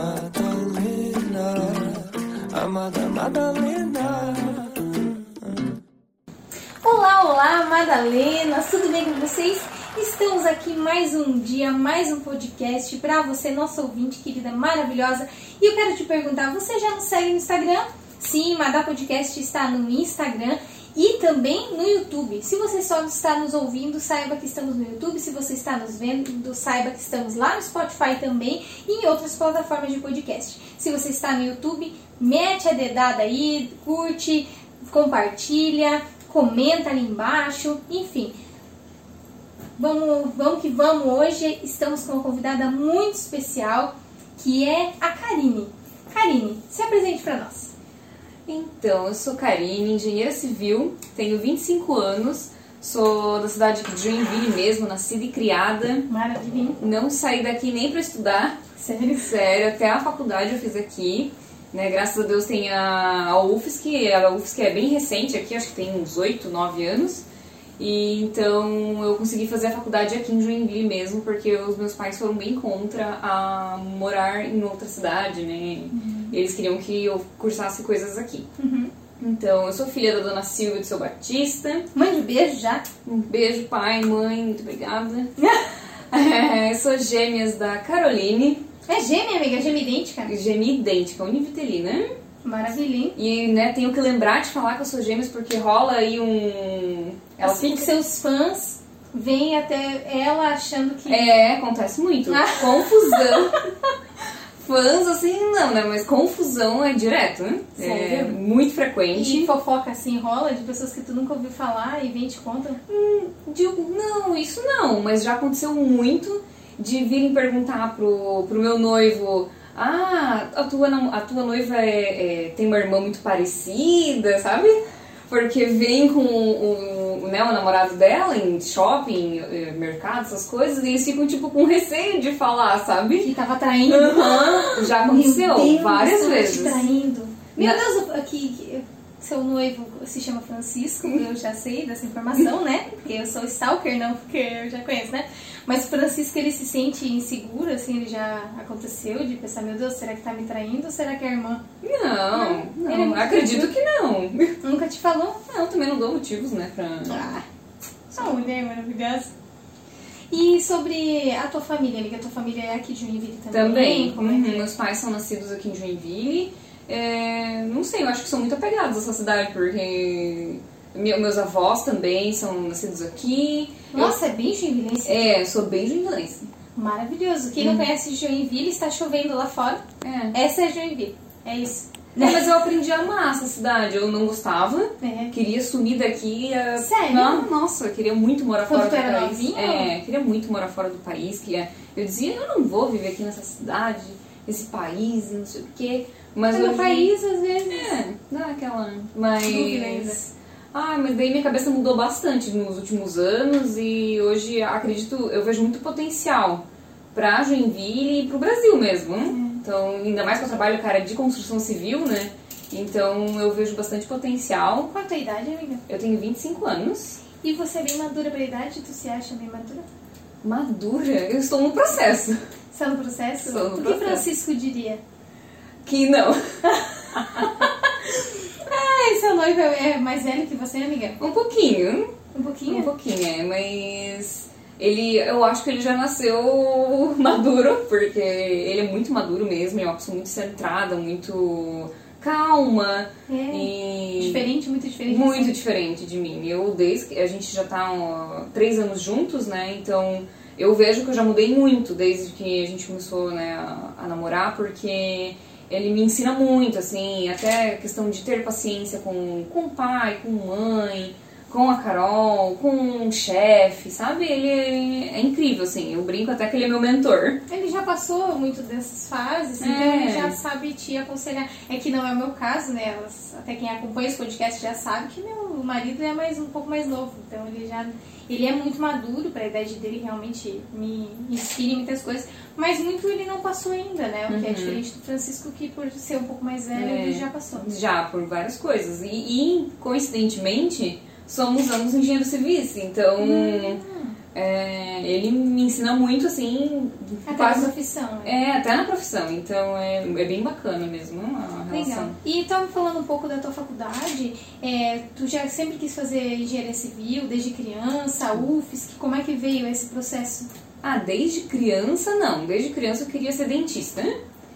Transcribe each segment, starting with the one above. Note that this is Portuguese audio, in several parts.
Madalena, amada Madalena. Olá, olá, Madalena, tudo bem com vocês? Estamos aqui mais um dia, mais um podcast para você, nossa ouvinte querida, maravilhosa. E eu quero te perguntar, você já nos segue no Instagram? Sim, Madá Podcast está no Instagram e também no YouTube. Se você só está nos ouvindo, saiba que estamos no YouTube. Se você está nos vendo, saiba que estamos lá no Spotify também e em outras plataformas de podcast. Se você está no YouTube, mete a dedada aí, curte, compartilha, comenta ali embaixo, enfim. Vamos, vamos que vamos. Hoje estamos com uma convidada muito especial, que é a Karine. Karine, se apresente para nós. Então, eu sou Karine, engenheira civil, tenho 25 anos, sou da cidade de Joinville mesmo, nascida e criada. Maravilha. Não saí daqui nem para estudar. Sério? Sério, até a faculdade eu fiz aqui. Né, graças a Deus tem a, a UFSC, a UFSC é bem recente aqui, acho que tem uns 8, 9 anos. E então eu consegui fazer a faculdade aqui em Joinville mesmo, porque os meus pais foram bem contra a morar em outra cidade, né? Uhum. Eles queriam que eu cursasse coisas aqui. Uhum. Então, eu sou filha da dona Silvia de Seu Batista. Mãe de beijo já? Um beijo, pai, mãe, muito obrigada. é, sou gêmeas da Caroline. É gêmea, amiga? Gêmea idêntica? Gêmea idêntica, univitelina. Maravilha, hein? E, né, tenho que lembrar de falar que eu sou gêmeas porque rola aí um... Ela assim fica... que seus fãs vêm até ela achando que... É, acontece muito. Confusão. fãs, assim, não, né? Mas confusão é direto, né? Sério? É muito frequente. E fofoca assim rola de pessoas que tu nunca ouviu falar e vem te contam? Hum, digo, não, isso não, mas já aconteceu muito de virem perguntar pro, pro meu noivo. Ah, a tua, a tua noiva é, é, tem uma irmã muito parecida, sabe? Porque vem com o, né, o namorado dela em shopping, eh, mercado, essas coisas, e eles ficam tipo com receio de falar, sabe? Que tava traindo. Uhum, já aconteceu Deus, várias vezes. traindo. Meu Deus, aqui seu noivo se chama Francisco, eu já sei dessa informação, né? Porque eu sou stalker, não porque eu já conheço, né? Mas Francisco, ele se sente inseguro, assim, ele já aconteceu de pensar, meu Deus, será que tá me traindo ou será que é a irmã? Não, não, não acredito que não. Nunca te falou? Não, também não dou motivos, né, pra... Ah, só uma mulher maravilhosa. E sobre a tua família, amiga, a tua família é aqui de Joinville também? Também, Como é uhum. é? meus pais são nascidos aqui em Joinville. É, não sei, eu acho que são muito apegados a essa cidade, porque meus avós também são nascidos aqui. Nossa, é bem joinvilense. É, sou bem joinvilense. Maravilhoso. Quem não conhece Joinville, está chovendo lá fora. É. Essa é Joinville. É isso. É, mas eu aprendi a amar essa cidade. Eu não gostava, É. queria sumir daqui. a- Sério? Não, nossa, eu queria muito morar Quando fora do era país. novinha? É, queria muito morar fora do país. Que é, eu dizia, eu não vou viver aqui nessa cidade, nesse país, não sei o quê. Mas Mas no hoje- país, às vezes. É, dá aquela. Mas. Ah, mas daí minha cabeça mudou bastante nos últimos anos e hoje acredito, eu vejo muito potencial pra Joinville e pro Brasil mesmo. né? Então, ainda mais que eu trabalho, cara, de construção civil, né? Então eu vejo bastante potencial. Qual a tua idade, amiga? Eu tenho 25 anos. E você é bem madura pra idade? Tu se acha bem madura? Madura, eu estou no processo. Você é no processo? Estou no o que processo. Francisco diria? Que não. Ah, seu noivo é mais velho que você, amiga? Um pouquinho. Um pouquinho? Um pouquinho, é, mas ele, eu acho que ele já nasceu maduro, porque ele é muito maduro mesmo, ele é uma pessoa muito centrada, muito calma É. e Diferente, muito diferente. muito assim. diferente de mim. Eu desde que a gente já tá ó, três anos juntos, né? Então eu vejo que eu já mudei muito desde que a gente começou né, a, a namorar, porque ele me ensina muito, assim, até a questão de ter paciência com, com pai, com mãe, com a Carol, com o chefe, sabe? Ele é, é incrível, assim. Eu brinco até que ele é meu mentor. Ele já passou muito dessas fases, É. então ele já sabe te aconselhar. É que não é o meu caso, né? Elas- até quem acompanha esse podcast já sabe que meu marido é mais um pouco mais novo, então ele já ele é muito maduro para a idade dele, realmente me inspira em muitas coisas, mas muito ele não passou ainda, né? O que é Uhum. diferente do Francisco que por ser um pouco mais velho É. ele já passou. Já, por várias coisas. E, e, coincidentemente, somos ambos engenheiros civis. Então, é, ele me ensina muito, assim, Até quase- a profissão. né? É, até na profissão, então é, é bem bacana mesmo a relação. Legal. E então, falando um pouco da tua faculdade, é, tu já sempre quis fazer engenharia civil, desde criança, UFSC, como é que veio esse processo? Ah, desde criança não. Desde criança eu queria ser dentista.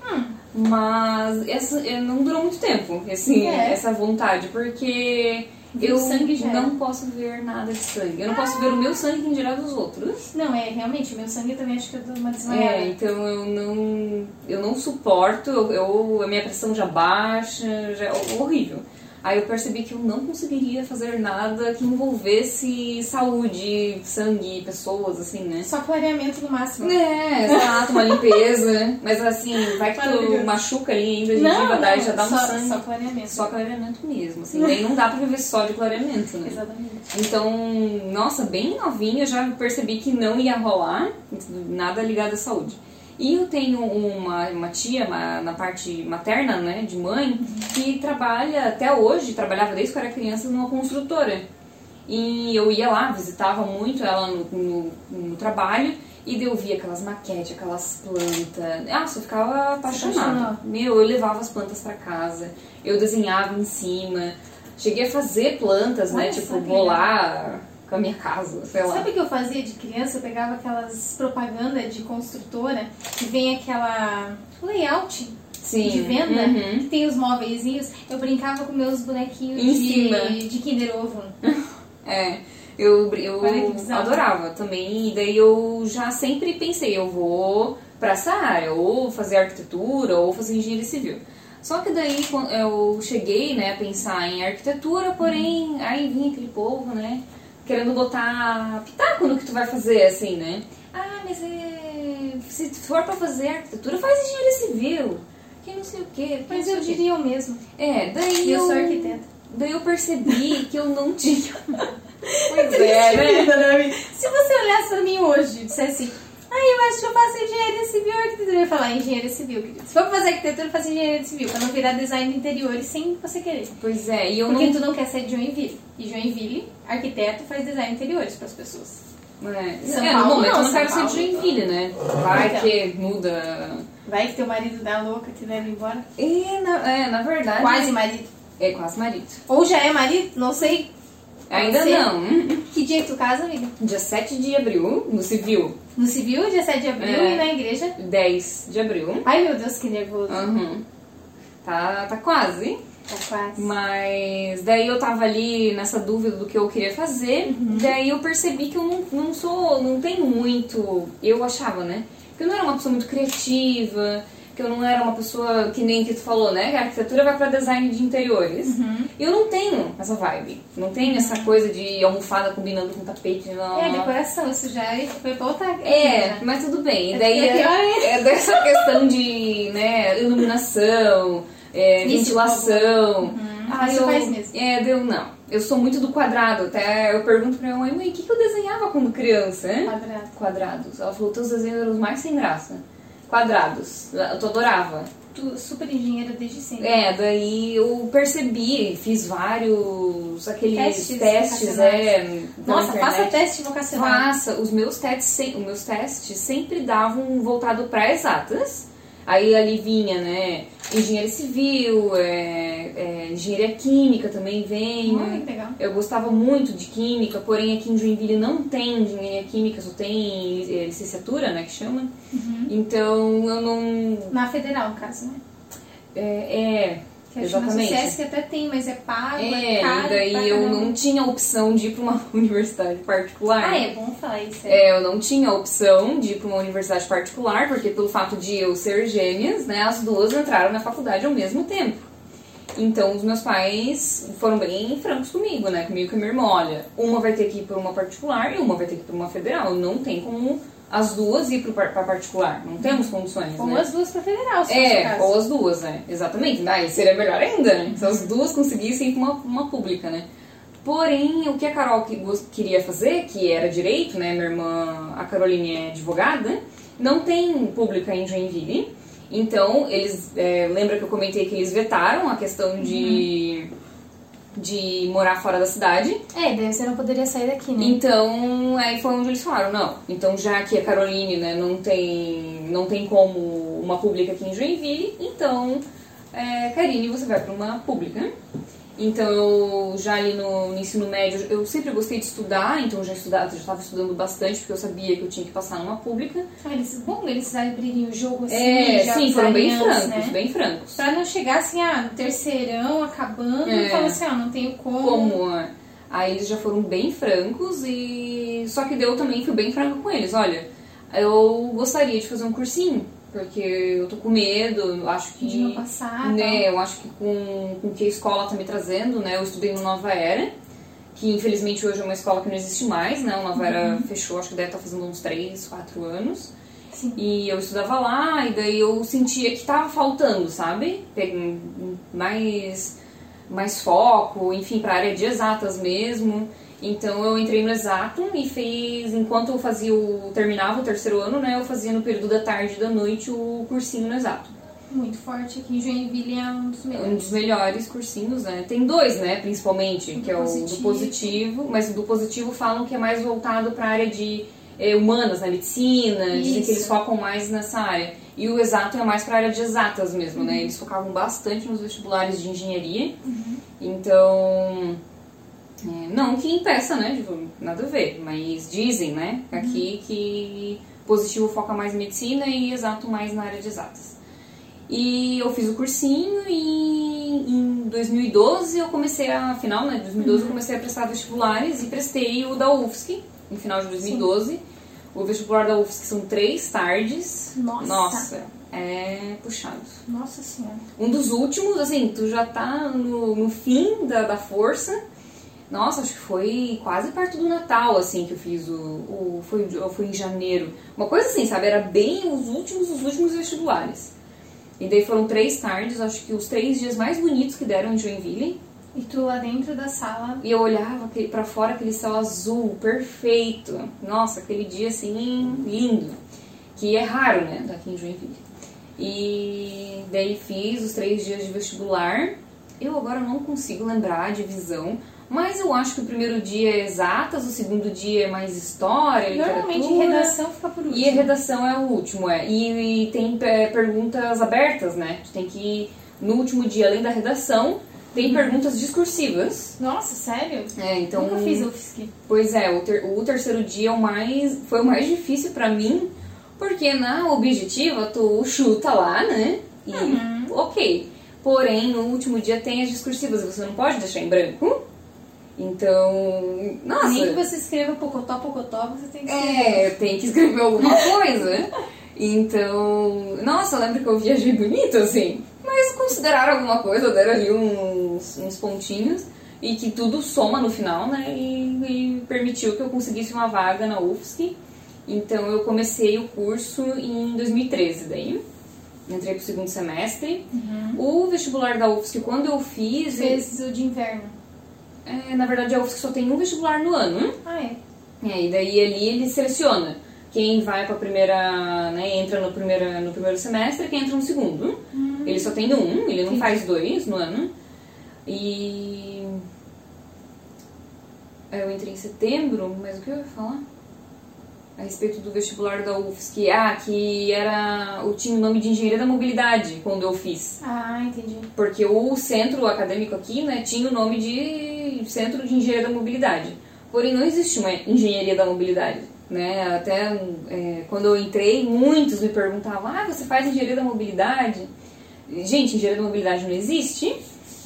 Hum. Mas essa eh, não durou muito tempo, esse, É. essa vontade, porque eu sangue já não posso ver nada de sangue. Eu não posso ver o meu sangue em geral dos outros. Não, é, realmente, meu sangue também acho que eu dou uma desmaiada. É, então eu não, eu não suporto, eu, eu- a minha pressão já baixa, já é horrível. Aí eu percebi que eu não conseguiria fazer nada que envolvesse saúde, sangue, pessoas, assim, né? Só clareamento no máximo. É, exato, uma limpeza. Mas assim, vai que tu machuca ali ainda a Não, gengiva, não, daí já dá um só, sangue. só clareamento. Só clareamento mesmo, assim. Daí não dá pra viver só de clareamento, né? Exatamente. Então, nossa, bem novinha eu já percebi que não ia rolar nada ligado à saúde. E eu tenho uma, uma tia uma- na parte materna, né, de mãe, que trabalha até hoje, trabalhava desde que eu era criança numa construtora. E eu ia lá, visitava muito ela no, no, no trabalho, e eu via aquelas maquetes, aquelas plantas. Nossa, eu ficava apaixonada. Meu, eu levava as plantas pra casa, eu desenhava em cima. Cheguei a fazer plantas, né? Olha só Tipo, bolar com a minha casa, sei lá. Sabe o que eu fazia de criança? Eu pegava aquelas propagandas de construtora que vem aquela layout Sim. de venda, Uhum. que tem os móveizinhos. Eu brincava com meus bonequinhos Em cima. de, de Kinder Ovo. É. Eu, eu adorava também. E daí eu já sempre pensei, eu vou pra essa área, ou fazer arquitetura, ou fazer engenharia civil. Só que daí eu cheguei, né, a pensar em arquitetura, porém, aí vinha aquele povo, né, querendo botar pitaco no que tu vai fazer, assim, né? Ah, mas é, se for pra fazer arquitetura, faz engenharia civil. Que não sei o quê. Mas eu diria o mesmo. É, daí E eu eu... sou arquiteta. Daí eu percebi que eu não tinha. pois é, né? Se você olhasse pra mim hoje e dissesse assim, ah, eu acho que eu faço engenharia civil ou arquitetura, eu ia falar engenharia civil, querido. Se for pra fazer arquitetura, eu faço engenharia civil, pra não virar design de interiores sem você querer. Pois é, e eu Porque não. tu não quer ser de Joinville. E Joinville, arquiteto, faz design de interiores pras pessoas. É, São é, Paulo no momento não, eu não quero ser de Joinville, né? Vai Então. que muda. Vai que teu marido dá louca, te leva embora. É na, é, na verdade. Quase marido. É quase marido. Ou já é marido, não sei. Ainda ser. não. Que dia que tu casa, amiga? Dia 7 de abril, no civil. No civil, dia 7 de abril, É. e na igreja. 10 de abril. Ai, meu Deus, que nervoso. Uhum. Tá, tá quase. Tá quase. Mas daí eu tava ali nessa dúvida do que eu queria fazer. Daí eu percebi que eu não, não sou, não tenho muito. Eu achava, né? Que eu não era uma pessoa muito criativa, que eu não era uma pessoa que nem que tu falou, né? Que a arquitetura vai pra design de interiores. Eu não tenho essa vibe. Não tenho essa coisa de almofada combinando com tapete. Não. É, decoração, isso já foi pra outra. É, né? mas tudo bem. E É daí é, ainda. é dessa questão de né, iluminação, é, ventilação. Uhum. Ah, eu, faz mesmo. É, deu não. Eu sou muito do quadrado. Até eu pergunto pra minha mãe, mãe, o que, que eu desenhava quando criança, hein? Quadrado. Quadrados. Ela falou, teus desenhos eram os mais sem graça. Quadrados. Eu adorava. Tu, super engenheira desde sempre. É, daí eu percebi, fiz vários aqueles Testes testes, é, Nossa, faça teste vocacional. Faça. Os meus testes, os meus testes sempre davam voltado para exatas. Aí ali vinha, né, engenharia civil, é, é, engenharia química também vem. Que legal. Eu gostava muito de química, porém aqui em Joinville não tem engenharia química, só tem é, licenciatura, né, que chama. Uhum. Então eu não... Na federal, no caso, né? É, exatamente. SESC até tem, mas é pago, é, É, caro. e daí eu não tinha opção de ir para uma universidade particular. Ah, é bom falar isso. É. É, eu não tinha opção de ir para uma universidade particular, porque pelo fato de eu ser gêmeas, né, as duas entraram na faculdade ao mesmo tempo. Então os meus pais foram bem francos comigo, né, comigo e com a minha irmã, olha, uma vai ter que ir para uma particular e uma vai ter que ir para uma federal. Não tem como as duas ir para particular, não temos condições, Ou né? as duas pra federal, se É, ou as duas, né? Exatamente. Daí seria melhor ainda, né? Se as duas conseguissem ir pra uma, uma pública, né? Porém, o que a Carol que- queria fazer, que era direito, né? Minha irmã, a Caroline é advogada, não tem pública em Joinville. Então, eles. É, lembra que eu comentei que eles vetaram a questão de. De morar fora da cidade. É, daí você não poderia sair daqui, né? Então, aí foi onde eles falaram, não, então já que a Caroline, né, não tem, não tem como uma pública aqui em Joinville, então, é, Karine, você vai para uma pública. Então, eu já ali no, no, ensino médio, eu sempre gostei de estudar, então eu já estudava, já estava estudando bastante, porque eu sabia que eu tinha que passar numa pública. Ah, eles, bom, eles abrirem o jogo assim, É, sim, foram bem francos, né? bem francos. Pra não chegar assim, ah, no terceirão, acabando, É. e falar assim, ah, não tenho como. como é. aí eles já foram bem francos e só que eu também fui bem franca com eles olha eu gostaria de fazer um cursinho porque eu tô com medo eu acho que De não passar, né eu acho que com, com o que a escola tá me trazendo né eu estudei no Nova Era que infelizmente hoje é uma escola que não existe mais né o Nova Era fechou acho que deve estar fazendo uns 3, 4 anos Sim. e eu estudava lá, e daí eu sentia que tava faltando, sabe? Mais, mais foco, enfim, pra área de exatas mesmo. Então eu entrei no exato e fiz, enquanto eu fazia o. terminava o terceiro ano, né? Eu fazia no período da tarde e da noite o cursinho no exato. Muito forte aqui em Joinville é um dos É um melhores. dos melhores cursinhos, né? Tem dois, né, principalmente, que é o do Positivo. positivo, mas do positivo falam que é mais voltado para a área de eh, humanas, na medicina, dizem que eles Isso. focam mais nessa área. E o exato é mais para a área de exatas mesmo, Uhum. né? Eles focavam bastante nos vestibulares de engenharia. Então, é, não que impeça, né? Tipo, nada a ver, mas dizem, né, aqui que positivo foca mais em medicina e exato mais na área de exatas. E eu fiz o cursinho e em 2012 eu comecei a, final, né, 2012 eu comecei a prestar vestibulares e prestei o da UFSC no final de 2012. O vestibular da UFSC são três tardes. Nossa. Nossa, é puxado. Nossa senhora. Um dos últimos, assim, tu já tá no, no fim da, da força. Nossa, acho que foi quase perto do Natal, assim, que eu fiz o. o foi, foi em janeiro. Uma coisa assim, sabe? Era bem os últimos, os últimos vestibulares. E daí foram três tardes, acho que os três dias mais bonitos que deram em Joinville. E tu lá dentro da sala. E eu olhava pra fora aquele céu azul, perfeito. Nossa, aquele dia assim, lindo. Que é raro, né, daqui em Joinville. E daí fiz os três dias de vestibular. Eu agora não consigo lembrar a divisão, mas eu acho que o primeiro dia é exatas, o segundo dia é mais história, Normalmente redação fica por último. E a redação é o último, é. E, e tem é, perguntas abertas, né? Tu tem que, no último dia, além da redação, tem perguntas discursivas. Nossa, sério? É, então. Nunca fiz UFSC. Pois é, o, ter- o terceiro dia é o mais, foi o mais difícil pra mim, porque na objetiva tu chuta lá, né? E Uhum. ok. Porém, no último dia tem as discursivas, você não pode deixar em branco. Então, nossa. Nem que você escreva pocotó, pocotó, você tem que escrever. É, tem que escrever alguma coisa. Então, nossa, eu lembro que eu viajei bonito, assim. Mas consideraram alguma coisa, deram ali uns, uns pontinhos. E que tudo soma no final, né? E, e permitiu que eu conseguisse uma vaga na UFSC. Então, eu comecei o curso em 2013, daí. Entrei pro segundo semestre. O vestibular da UFSC, quando eu fiz... Fez o de inverno. É, na verdade, a UFSC só tem um vestibular no ano. Ah, é. É, e daí ali ele seleciona quem vai pra primeira, né, entra no primeiro, no primeiro semestre e quem entra no segundo. Ele só tem um, ele não faz dois no ano. E é, eu entrei em setembro, mas o que eu ia falar? A respeito do vestibular da UFSC, ah, que era, eu tinha o nome de Engenharia da Mobilidade quando eu fiz. Ah, entendi. Porque o centro acadêmico aqui, né, tinha o nome de Centro de Engenharia da Mobilidade. Porém, não existe uma Engenharia da Mobilidade, né? Até é, quando eu entrei, muitos me perguntavam, ah, você faz Engenharia da Mobilidade? Gente, Engenharia da Mobilidade não existe.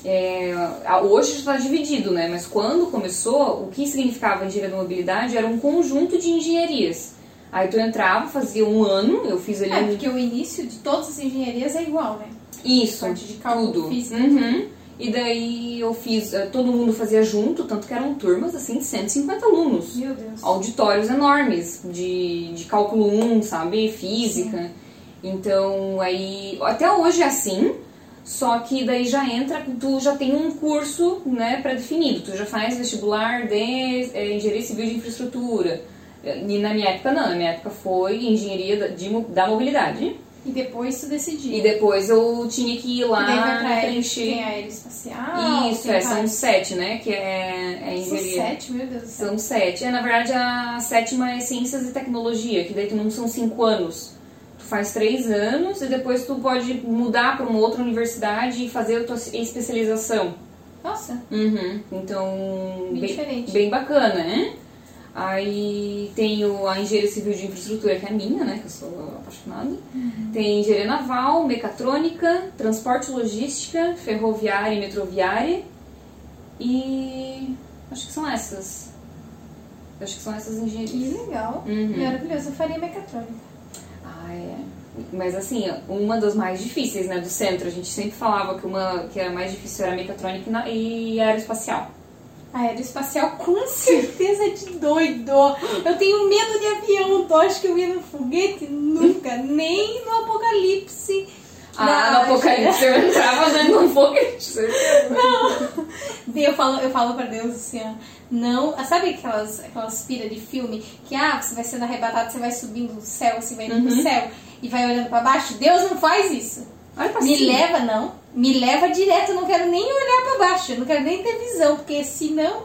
É, a- hoje está dividido, né? Mas quando começou, o que significava engenharia da mobilidade era um conjunto de engenharias. Aí tu entrava, fazia um ano, eu fiz ali É, porque o início de todas as engenharias é igual, né? isso, Parte de cálculo tudo. físico. Uhum. E daí eu fiz, eh, todo mundo fazia junto, tanto que eram turmas assim de 150 alunos. Meu Deus. Auditórios enormes de, de cálculo 1, sabe? Física. Então aí, até hoje é assim, só que daí já entra, tu já tem um curso né, pré-definido, tu já faz vestibular de eh, engenharia civil de infraestrutura. E na minha época não, na minha época foi engenharia da, de da mobilidade. E depois tu decidia. E depois eu tinha que ir lá preencher. tem aeroespacial. Isso, é, são sete, né? Que é, é São engenharia. sete, meu Deus do céu. São sete. É, na verdade, a sétima é ciências e tecnologia, que daí tu não são cinco anos. Tu faz três anos e depois tu pode mudar para uma outra universidade e fazer a tua especialização. Nossa, Uhum. Então, Bem bem, diferente. bem bacana, né? Aí tenho a engenharia civil de infraestrutura, que é minha, né? Que eu sou apaixonada. Uhum. Tem engenharia naval, mecatrônica, transporte logística, ferroviária e metroviária. E acho que são essas. Acho que são essas que engenharias. legal. Uhum. Maravilhoso. Eu faria mecatrônica. Ah, é. Mas assim, uma das mais difíceis, né, do centro. A gente sempre falava que uma que era mais difícil era mecatrônica e aeroespacial. Aeroespacial com certeza de doido. Eu tenho medo de avião. Tu acha que eu ia no foguete? Nunca. Nem no apocalipse. Ah, no apocalipse eu entrava dentro no foguete, certeza. Eu falo, eu falo pra Deus assim, ó, não. ah, Sabe aquelas, aquelas piras de filme que ah, você vai sendo arrebatado, você vai subindo no céu, assim, vai indo Uhum. pro céu e vai olhando pra baixo? Deus não faz isso. Olha pra Me cima. leva, não. Me leva direto, eu não quero nem olhar pra baixo, eu não quero nem ter visão, porque senão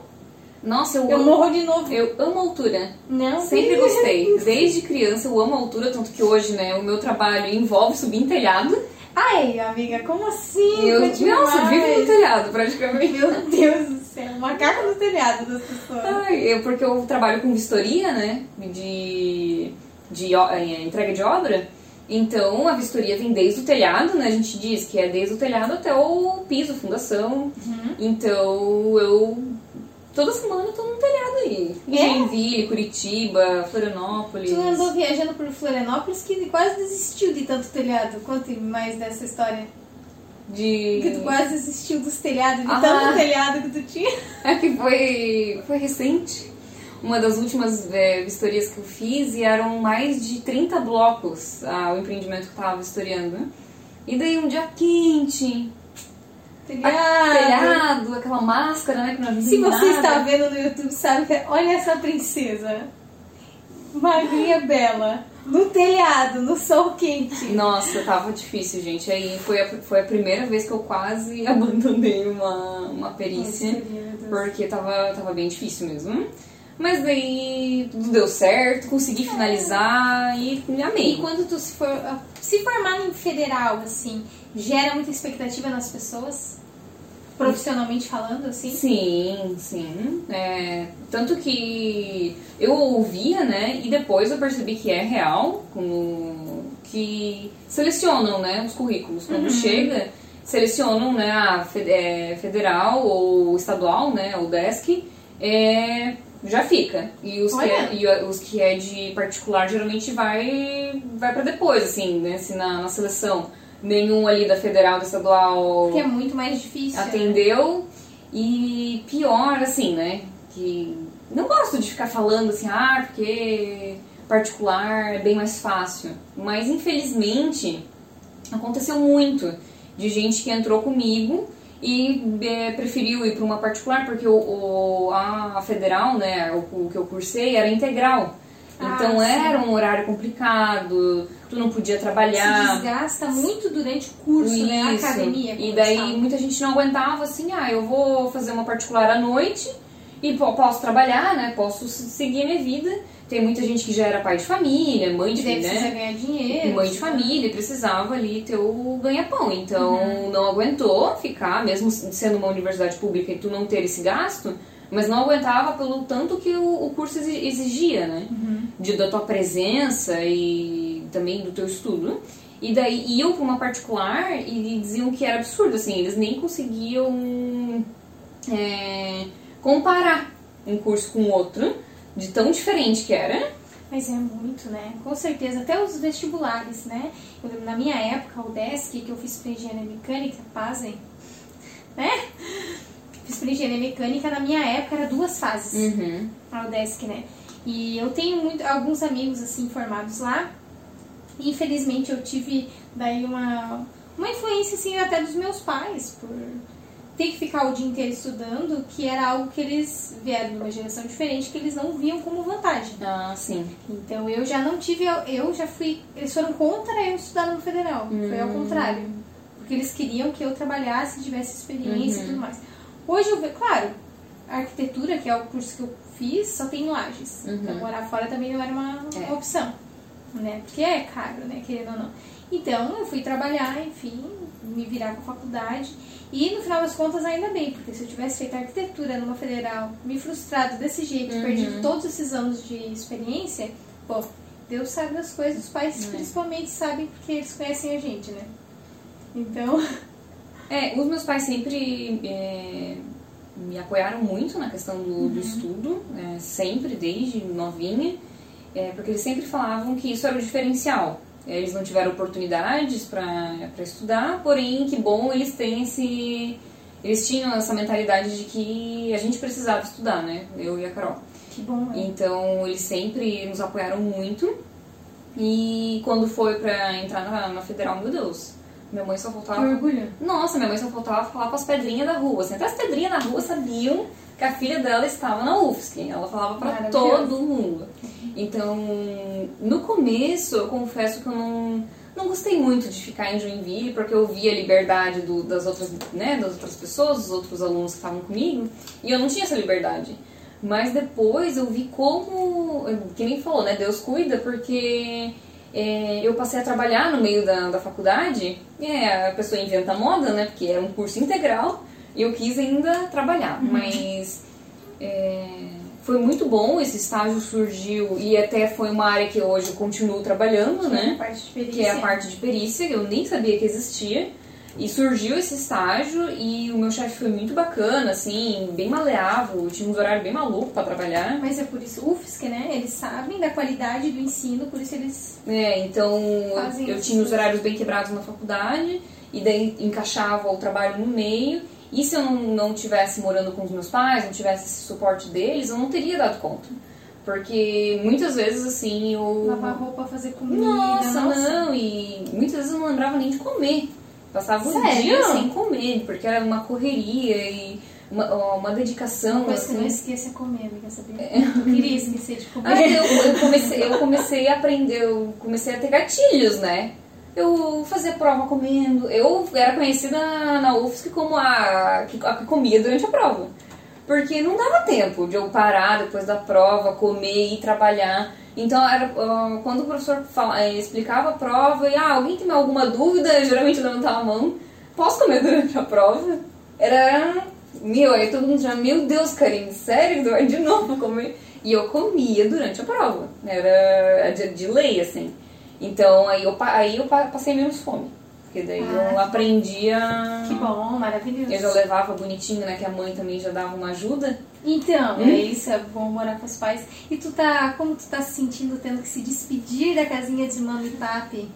Nossa, eu, eu amo, morro de novo. eu amo altura. Não. Sempre gostei. Desde criança eu amo altura, tanto que hoje, né, o meu trabalho envolve subir em telhado. Ai, amiga, como assim? Eu, nossa, vivo no telhado, praticamente. Meu Deus do céu, macaco no telhado das pessoas. Ai, eu, porque eu trabalho com vistoria, né? De, de ó- é, entrega de obra. Então a vistoria vem desde o telhado, né? A gente diz que é desde o telhado até o piso, fundação. Uhum. Então eu. Toda semana eu tô no telhado aí. Em É? Joinville, Curitiba, Florianópolis. Tu andou viajando por Florianópolis que quase desistiu de tanto telhado. Conte mais dessa história. Que tu De. quase desistiu dos telhados, de Ah. tanto telhado que tu tinha. É que foi, foi recente. Uma das últimas é, vistorias que eu fiz e eram mais de 30 blocos ah, o empreendimento que eu tava vistoriando. E daí um dia quente, Telhado. telhado, aquela máscara, né? Que não Se você nada. está vendo no YouTube, sabe que olha essa princesa. Magrinha bela. No telhado, no sol quente. Nossa, tava difícil, gente. Aí foi a, foi a primeira vez que eu quase abandonei uma, uma perícia. Nossa. Porque tava, tava bem difícil mesmo. Mas daí tudo deu certo, consegui finalizar e me amei. E quando tu se, for, se formar em federal, assim, gera muita expectativa nas pessoas? Profissionalmente falando, assim? Sim, sim. É, tanto que eu ouvia, né? E depois eu percebi que é real, como que selecionam, né? Os currículos. Quando chega, selecionam, né? A é, federal ou estadual, né? O DESC, é, já fica. E os, que é, e os que é de particular geralmente vai, vai para depois, assim, né? Se na, na seleção nenhum ali da federal, da estadual Que é muito mais difícil. né? atendeu e pior assim, né? Que não gosto de ficar falando assim, ah, porque particular é bem mais fácil. Mas infelizmente aconteceu muito de gente que entrou comigo e é, preferiu ir para uma particular porque o, o- a federal, né, o, o que eu cursei era integral. Ah, Então sim. era um horário complicado, tu não podia Se trabalhar. desgasta muito durante o curso, né? A Isso. academia. E daí muita gente não aguentava assim, ah, eu vou fazer uma particular à noite e po- posso trabalhar, né? Posso seguir a minha vida. Tem muita gente que já era pai de família, mãe de precisa né? ganhar dinheiro. Mãe de família, precisava ali ter o ganha-pão. Então Uhum. não aguentou ficar, mesmo sendo uma universidade pública e tu não ter esse gasto, mas não aguentava pelo tanto que o, o curso exi- exigia, né? Uhum. De, da tua presença e também do teu estudo. E daí iam para uma particular e diziam que era absurdo, assim, eles nem conseguiam é, comparar um curso com o outro, de tão diferente que era. Mas é muito, né? Com certeza. Até os vestibulares, né? Eu lembro, na minha época, o DESC, que eu fiz pra engenharia mecânica, pasem, né? Fiz pra engenharia mecânica, na minha época era duas fases. Uhum. a UDESC, né? E eu tenho muito, alguns amigos assim formados lá. E infelizmente eu tive daí uma, uma influência assim até dos meus pais por ter que ficar o dia inteiro estudando, que era algo que eles vieram de uma geração diferente, que eles não viam como vantagem. Ah, sim. Então eu já não tive, eu, já fui, eles foram contra eu estudar no federal, foi ao contrário. Porque eles queriam que eu trabalhasse, tivesse experiência e tudo mais. Hoje eu vejo, claro, a arquitetura, que é o curso que eu fiz, só tem em lajes. Então morar fora também não era uma, uma É. opção, né? Porque é caro, né, querendo ou não. Então eu fui trabalhar, enfim, me virar com a faculdade. E no final das contas, ainda bem, porque se eu tivesse feito arquitetura numa federal, me frustrado desse jeito, perdido todos esses anos de experiência, pô, Deus sabe das coisas, os pais principalmente sabem porque eles conhecem a gente, né? Então, É, os meus pais sempre é, me apoiaram muito na questão do, do estudo, é, sempre, desde novinha, é, porque eles sempre falavam que isso era o diferencial. É, Eles não tiveram oportunidades para estudar, porém, que bom eles têm esse. Eles tinham essa mentalidade de que a gente precisava estudar, né? Eu e a Carol. que bom, né? Então, eles sempre nos apoiaram muito. E quando foi pra entrar na, na federal, meu Deus, minha mãe só Que faltava. orgulho. Nossa, minha mãe só faltava falar com as pedrinhas da rua. Assim, até as pedrinhas da rua sabiam que a filha dela estava na UFSC. Ela falava Maravilhoso. todo mundo. Então, no começo, eu confesso que eu não, não gostei muito de ficar em Joinville, porque eu via a liberdade do- das, outras, né, das outras pessoas, dos outros alunos que estavam comigo, e eu não tinha essa liberdade. Mas depois eu vi como, que nem falou, né? Deus cuida, porque é, eu passei a trabalhar no meio da, da faculdade. É, a pessoa inventa moda, né? Porque era um curso integral eu quis ainda trabalhar. Mas é, foi muito bom, esse estágio surgiu e até foi uma área que hoje eu continuo trabalhando, né? Parte de perícia. que é a parte de perícia, que eu nem sabia que existia. E surgiu esse estágio e o meu chefe foi muito bacana, assim, bem maleável, tinha uns horários bem malucos pra trabalhar. Mas é por isso, UFSC, né? Eles sabem da qualidade do ensino, por isso eles. É, então eu tinha os horários bem quebrados na faculdade e daí encaixava o trabalho no meio. E se eu não, não tivesse morando com os meus pais, não tivesse esse suporte deles, eu não teria dado conta. Porque muitas vezes, assim, eu... Lavar roupa, fazer comida. Nossa, não, e muitas vezes eu não lembrava nem de comer. Passava um Sério? dia sem comer, porque era uma correria e uma, uma dedicação, Uma coisa que eu não assim. esqueça é comer, amiga, sabia? Eu queria esquecer de comer. Ah, eu, eu, comecei, eu comecei a aprender, eu comecei a ter gatilhos, né? Eu fazia prova comendo. Eu era conhecida na UFSC como a que, a que comia durante a prova. Porque não dava tempo de eu parar depois da prova, comer e trabalhar. Então, era, ah, quando o professor fala, eh, explicava a prova e ah, alguém tem alguma dúvida, geralmente levantava a mão. Posso comer durante a prova? Era. Meu, aí todo mundo já, meu Deus, Karine, sério? de novo comer? E eu comia durante a prova. Era de, de lei, assim. Então aí eu, aí eu pa- passei menos fome. Porque daí Ah, eu aprendi a. Que bom, maravilhoso. Eu já levava bonitinho, né? Que a mãe também já dava uma ajuda. Então, Hum? é isso, é bom morar com os pais. E tu tá, como tu tá se sentindo tendo que se despedir da casinha de mami e papi?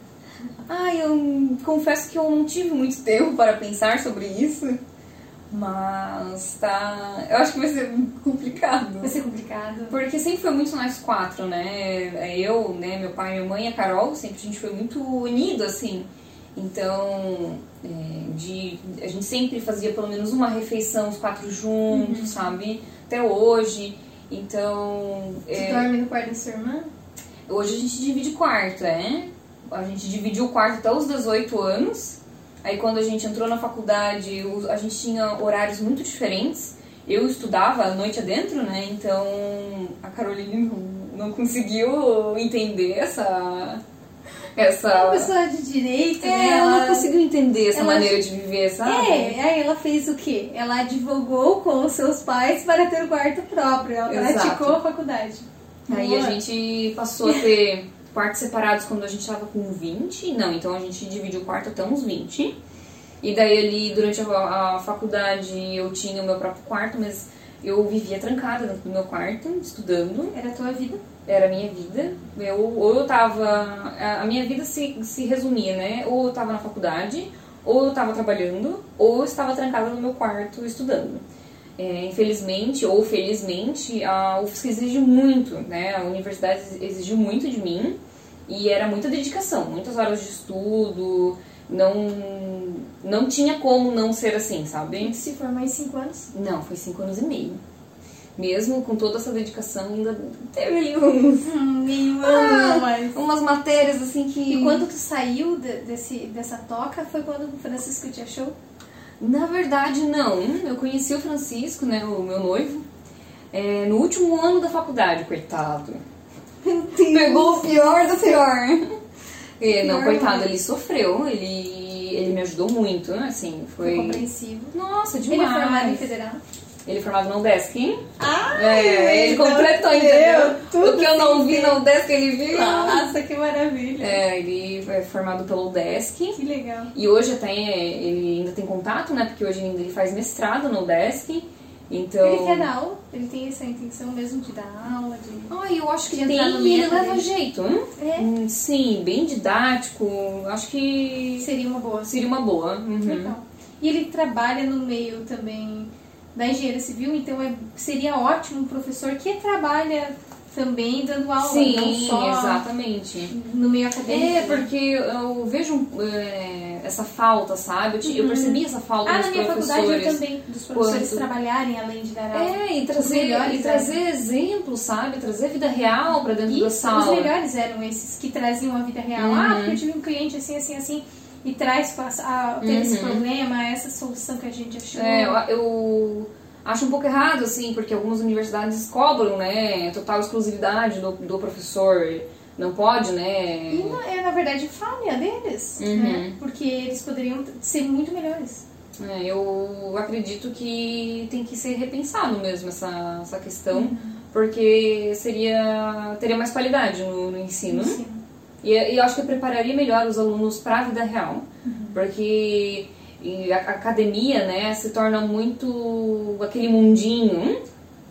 Ai, eu confesso que eu não tive muito tempo para pensar sobre isso. Mas tá. Eu acho que vai ser complicado. Vai ser complicado. Porque sempre foi muito nós quatro, né? É Eu, né, meu pai, minha mãe e a Carol, sempre a gente foi muito unido, assim. Então, é, de, a gente sempre fazia pelo menos uma refeição, os quatro juntos, sabe? Até hoje. Então, Tu é, dorme no quarto da sua irmã? hoje a gente divide quarto, é? A gente dividiu o quarto até os 18 anos. Aí quando a gente entrou na faculdade, a gente tinha horários muito diferentes. Eu estudava a noite adentro, né? Então a Caroline não, não conseguiu entender essa. Uma essa pessoa de direito, é, né? ela não conseguiu entender essa ela- maneira de viver, sabe? É, aí ela fez o quê? Ela advogou com os seus pais para ter o quarto próprio. Ela Exato. praticou a faculdade. Aí Boa. a gente passou a ter quartos separados quando a gente tava com 20. Não, então a gente dividiu o quarto até uns 20. E daí ali, durante a, a faculdade, eu tinha o meu próprio quarto, mas eu vivia trancada dentro do meu quarto, estudando. Era a tua vida. Era a minha vida. Eu, ou eu tava... A a minha vida se, se resumia, né? Ou eu tava na faculdade, ou eu tava trabalhando, ou eu estava trancada no meu quarto estudando. É, infelizmente ou felizmente, a UFSC exige muito, né? A universidade exigiu muito de mim e era muita dedicação, muitas horas de estudo, não, não tinha como não ser assim, sabe? que se formar em cinco anos. Não, foi cinco anos e meio. Mesmo com toda essa dedicação, ainda teve ali uns, Hum, nenhum Ah, ano mais. umas matérias assim que. E quando tu saiu de- desse, dessa toca, foi quando o Francisco te achou? Na verdade, não. Eu conheci o Francisco, né, o meu noivo, é, no último ano da faculdade, coitado. Pegou o pior do pior. É, não, Pior coitado, ainda. ele sofreu, ele, ele me ajudou muito, né, assim, Foi foi... compreensivo. Nossa, Ele demais. é formado em federal? Ele é formado na UDESC. Ah! É, ele então, completou, meu, entendeu? tudo O que eu não vi na UDESC, ele viu. Nossa, que maravilha. É, ele é formado pela UDESC. Que legal. E hoje até ele ainda tem contato, né? Porque hoje ainda ele faz mestrado no UDESC. Então. Ele quer dar aula? Ele tem essa intenção mesmo de dar aula? De... Ai, eu acho que De tem no ele leva jeito. Hum? É. Hum, Sim, bem didático. Acho que Seria uma boa. seria uma boa. Uhum. Legal. E ele trabalha no meio também da engenharia civil, então é, seria ótimo um professor que trabalha também dando aula, não Sim, só exatamente. no meio acadêmico. É, porque eu vejo é, essa falta, sabe? Eu, eu percebi essa falta Ah, dos na minha faculdade professores. eu também, dos professores Quando- trabalharem além de dar aula. É, e Os trazer, melhores e trazer exemplos, sabe? Trazer vida real pra dentro E da os sala. melhores eram esses que traziam a vida real. Uhum. Ah, porque eu tive um cliente assim, assim, assim, e traz passa- ah, teve esse Uhum. problema, essa solução que a gente achou. É, eu, eu acho um pouco errado, assim, porque algumas universidades cobram, né, total exclusividade do, do professor. Não pode, né? E na- é, na verdade, falha deles, Uhum. né? Porque eles poderiam ser muito melhores. É, eu acredito que tem que ser repensado mesmo essa, essa questão, Uhum. porque seria teria mais qualidade no, no ensino. Sim. E, e eu acho que prepararia melhor os alunos para a vida real, Uhum. porque a academia, né, se torna muito aquele mundinho.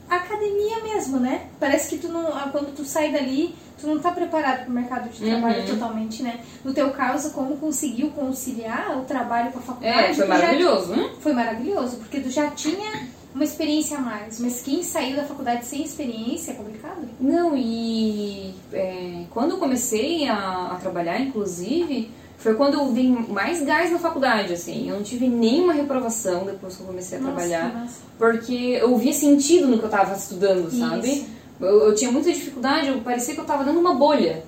A academia mesmo, né? Parece que tu não, ah, quando tu sai dali, tu não tá preparado pro mercado de trabalho Uhum. totalmente, né? No teu caso, como conseguiu conciliar o trabalho com a faculdade? É, foi tu já- maravilhoso, né? Foi maravilhoso, porque tu já tinha uma experiência a mais. Mas quem saiu da faculdade sem experiência é complicado. Não, e é, quando eu comecei a, a trabalhar, inclusive, foi quando eu dei mais gás na faculdade, assim. Eu não tive nenhuma reprovação depois que eu comecei a Nossa, trabalhar. massa. Porque eu via sentido no que eu tava estudando, sabe? Eu, eu tinha muita dificuldade, eu parecia que eu tava dando uma bolha.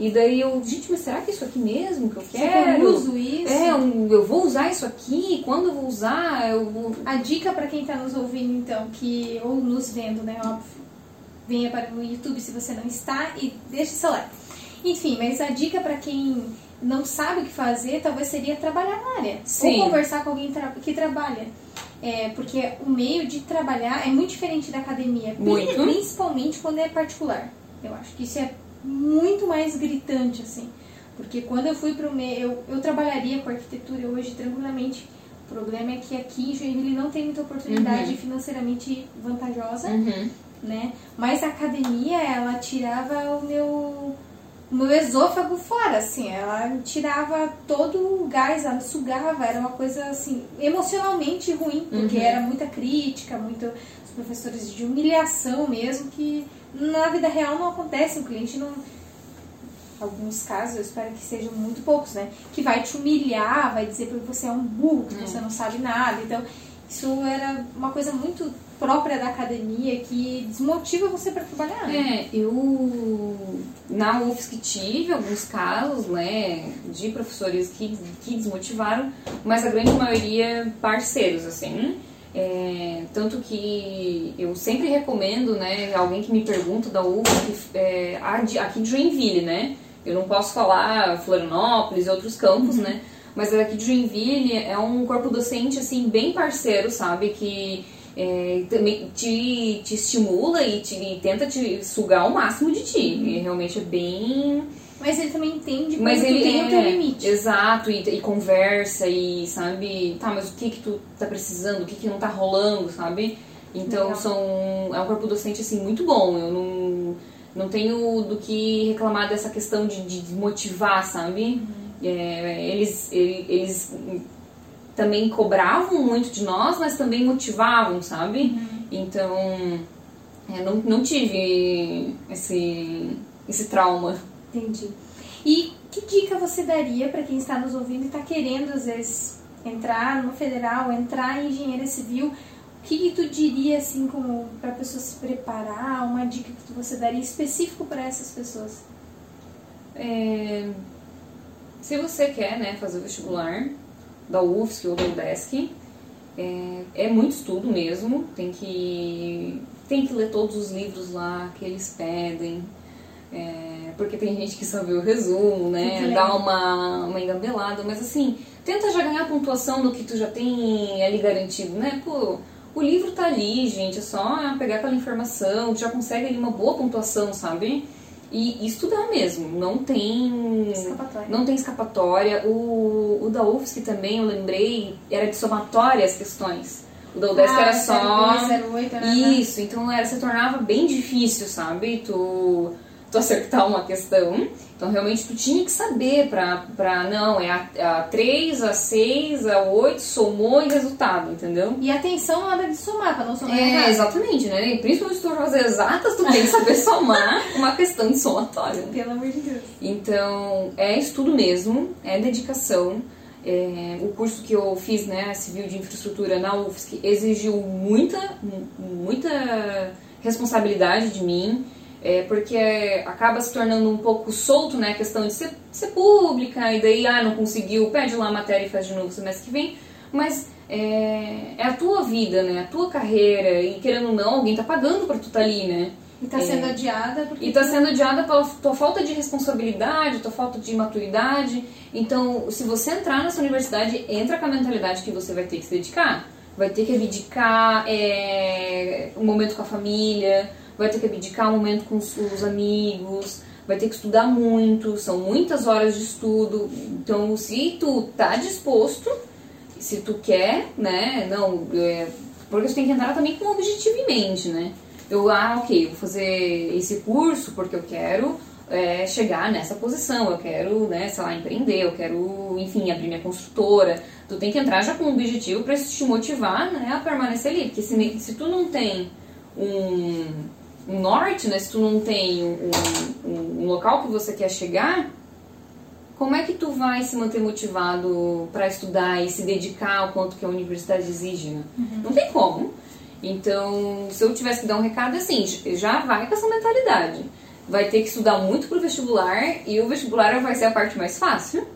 E daí eu, gente, mas será que é isso aqui mesmo que eu quero? eu uso isso? É, eu, vou usar isso aqui? Quando eu vou usar? Eu vou... A dica pra quem tá nos ouvindo, então, que ou nos vendo, né, óbvio, venha para o YouTube se você não está e deixe seu like. Enfim, mas a dica pra quem não sabe o que fazer, talvez seria trabalhar na área. Sim. Ou conversar com alguém que trabalha. É, porque o meio de trabalhar é muito diferente da academia, Muito. principalmente quando é particular. Eu acho que isso é muito mais gritante, assim. Porque quando eu fui pro meio, eu, eu trabalharia com arquitetura hoje tranquilamente. O problema é que aqui em Joinville não tem muita oportunidade Uhum. financeiramente vantajosa, Uhum. né? Mas a academia, ela tirava o meu, o meu esôfago fora, assim. Ela tirava todo o gás, ela sugava. Era uma coisa, assim, emocionalmente ruim. Porque Uhum. era muita crítica, muito... Os professores de humilhação mesmo, que na vida real não acontece. O cliente não alguns casos, eu espero que sejam muito poucos, né? Que vai te humilhar, vai dizer que você é um burro, que você não sabe nada. Então, isso era uma coisa muito própria da academia que desmotiva você para trabalhar. né? É, eu na UFSC tive alguns casos, né, de professores que, que desmotivaram, mas a grande maioria parceiros, assim. É, tanto que eu sempre recomendo, né, alguém que me pergunta da UFSC, é, a de- aqui de Joinville, né, eu não posso falar Florianópolis e outros campos, né, mas aqui de Joinville é um corpo docente, assim, bem parceiro, sabe, que é, também te, te estimula e, te, e tenta te sugar o máximo de ti. E realmente é bem. Mas ele também entende Mas ele tem é, o teu limite. Exato, e, e conversa e sabe, tá, mas o que que tu tá precisando, o que que não tá rolando, sabe? Então Legal. são é um corpo docente assim muito bom. Eu não, não tenho do que reclamar dessa questão de, de desmotivar, sabe? Uhum. É, eles, ele- eles também cobravam muito de nós, mas também motivavam, sabe? Uhum. Então, é, não, não tive esse, esse trauma. Entendi. E que dica você daria para quem está nos ouvindo e está querendo, às vezes, entrar no federal, entrar em engenharia civil, o que, tu diria assim para a pessoa se preparar, uma dica que você daria específico para essas pessoas? É, se você quer né, fazer o vestibular da UFSC ou da UDESC, é, é muito estudo mesmo, tem que, tem que ler todos os livros lá que eles pedem, é, porque tem gente que só vê o resumo, né? Dá uma, uma engambelada, mas assim, tenta já ganhar pontuação do que tu já tem ali garantido, né? Pô, o livro tá ali, gente, é só pegar aquela informação, tu já consegue ali uma boa pontuação, sabe? E, e estudar mesmo, não tem Escapatória. não tem escapatória. O, o da UFSC também, eu lembrei, era de somatória as questões. O da UDESC Ah, era só 02, 08, né? isso, então era, se tornava bem difícil, sabe? Tu, tu acertar uma questão. Então realmente tu tinha que saber pra, pra não, é a, a 3, a 6, a 8, somou e resultado, entendeu? E atenção na hora de somar, para não somar É, errado. exatamente, né? E principalmente se tu for fazer exatas, tu tem que saber somar uma questão de somatória. né? Pelo amor de Deus. Então, é estudo mesmo, é dedicação. É, o curso que eu fiz, né, Civil de Infraestrutura na UFSC, exigiu muita, mu- muita responsabilidade de mim, é, porque acaba se tornando um pouco solto, né, a questão de ser, ser pública, e daí, ah, não conseguiu, pede lá a matéria e faz de novo semestre que vem, mas é, é a tua vida, né, a tua carreira, e querendo ou não, alguém tá pagando pra tu tá ali, né. E tá sendo adiada porque E tá sendo adiada pela tua falta de responsabilidade, tua falta de maturidade. Então, se você entrar nessa universidade, entra com a mentalidade que você vai ter que se dedicar. Vai ter que abdicar é, um momento com a família, vai ter que abdicar um momento com os, os amigos, vai ter que estudar muito, são muitas horas de estudo. Então, se tu tá disposto, se tu quer, né, não, é, porque você tem que entrar também com um objetivo em mente, né? Eu, ah, ok, vou fazer esse curso porque eu quero é, chegar nessa posição, eu quero, né, sei lá, empreender, eu quero, enfim, abrir minha construtora. Tu tem que entrar já com um objetivo para te motivar, né, a permanecer ali. Porque se, se tu não tem um, um norte, né, se tu não tem um, um, um local que você quer chegar, como é que tu vai se manter motivado para estudar e se dedicar ao quanto que a universidade exige, né? Não tem como. Então, se eu tivesse que dar um recado, é assim, já vai com essa mentalidade. Vai ter que estudar muito pro vestibular e o vestibular vai ser a parte mais fácil.